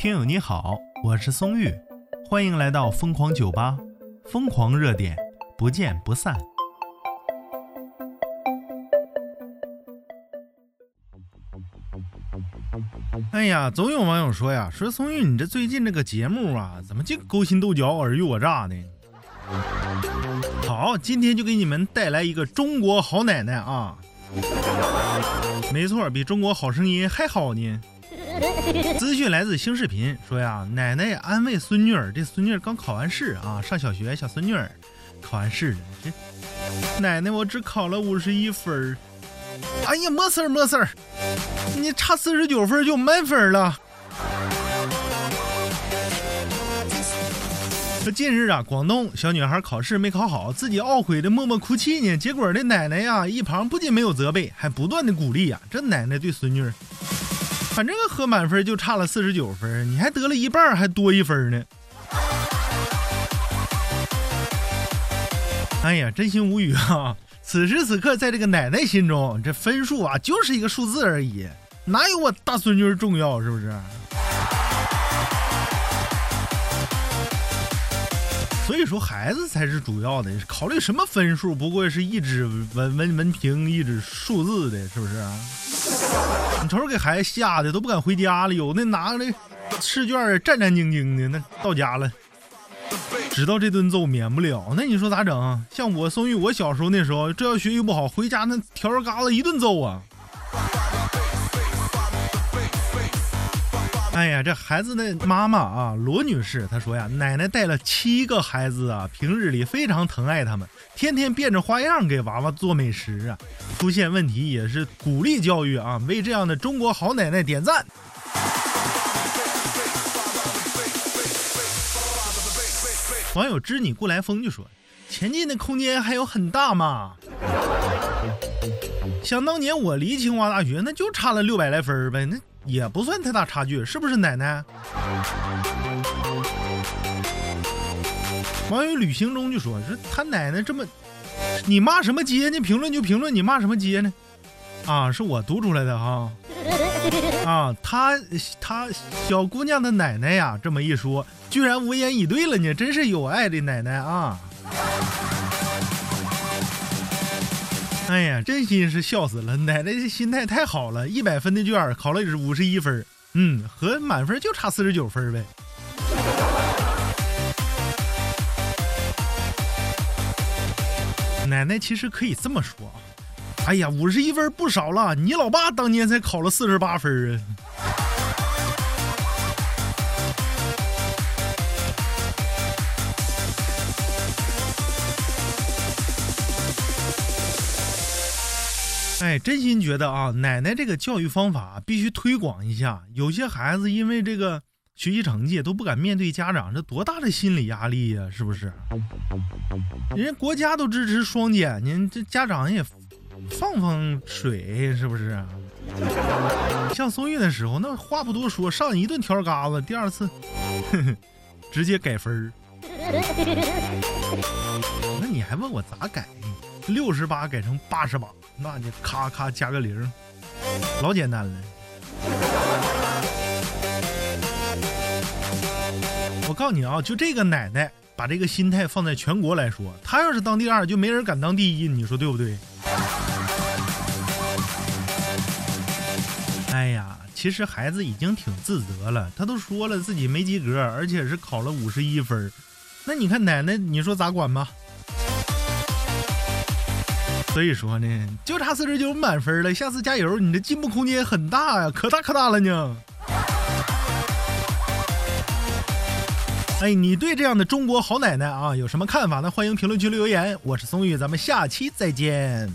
听友你好，我是松玉，欢迎来到疯狂酒吧，疯狂热点，不见不散。哎呀，总有网友说呀，说松玉你这最近这个节目啊，怎么净勾心斗角、尔虞我诈呢？好，今天就给你们带来一个中国好奶奶啊！没错，比中国好声音还好呢。资讯来自新视频，说呀，奶奶安慰孙女儿，这孙女儿刚考完试啊，上小学，小孙女儿考完试了，这奶奶我只考了五十一分儿。哎呀，没事儿没事儿，你差四十九分就满分了。说近日啊，广东小女孩考试没考好，自己懊悔的默默哭泣呢。结果这奶奶呀，一旁不仅没有责备，还不断的鼓励呀。这奶奶对孙女儿，反正和满分就差了四十九分，你还得了一半，还多一分呢。哎呀，真心无语啊！此时此刻，在这个奶奶心中，这分数啊就是一个数字而已，哪有我大孙女重要？是不是？所以说，孩子才是主要的。考虑什么分数，不过是一纸文文文凭，一纸数字的，是不是？你瞅瞅，给孩子吓得都不敢回家了。有那拿着试卷战战兢兢的，那到家了，知道这顿揍免不了。那你说咋整？像我宋玉，我小时候那时候，这要学习不好，回家那条儿嘎子一顿揍啊。哎呀，这孩子的妈妈啊，罗女士，她说呀，奶奶带了七个孩子啊，平日里非常疼爱他们，天天变着花样给娃娃做美食啊，出现问题也是鼓励教育啊，为这样的中国好奶奶点赞。网友知你故来风就说，前进的空间还有很大嘛。想当年我离清华大学，那就差了六百来分呗，那。也不算太大差距，是不是奶奶？网友旅行中就说：“说他奶奶这么，你骂什么街呢？评论就评论，你骂什么街呢？啊，是我读出来的哈。啊，他他小姑娘的奶奶呀，这么一说，居然无言以对了呢，真是有爱的奶奶啊！”哎呀，真心是笑死了！奶奶的心态太好了，一百分的卷考了五十一分，嗯，和满分就差四十九分呗。奶奶其实可以这么说，哎呀，五十一分不少了，你老爸当年才考了四十八分啊。哎，真心觉得啊，奶奶这个教育方法必须推广一下。有些孩子因为这个学习成绩都不敢面对家长，这多大的心理压力呀？是不是？人家国家都支持双减，您这家长也放放水，是不是？像松韵的时候，那话不多说，上一顿条嘎子，第二次直接改分儿。那你还问我咋改？六十八改成八十八。那就咔咔加个零，老简单了。我告诉你啊，就这个奶奶把这个心态放在全国来说，她要是当第二，就没人敢当第一，你说对不对？哎呀，其实孩子已经挺自责了，他都说了自己没及格，而且是考了五十一分。那你看奶奶，你说咋管吧？所以说呢，就差四十九满分了，下次加油，你的进步空间很大呀，可大可大了呢。哎，你对这样的中国好奶奶啊有什么看法呢？欢迎评论区留言。我是松玉，咱们下期再见。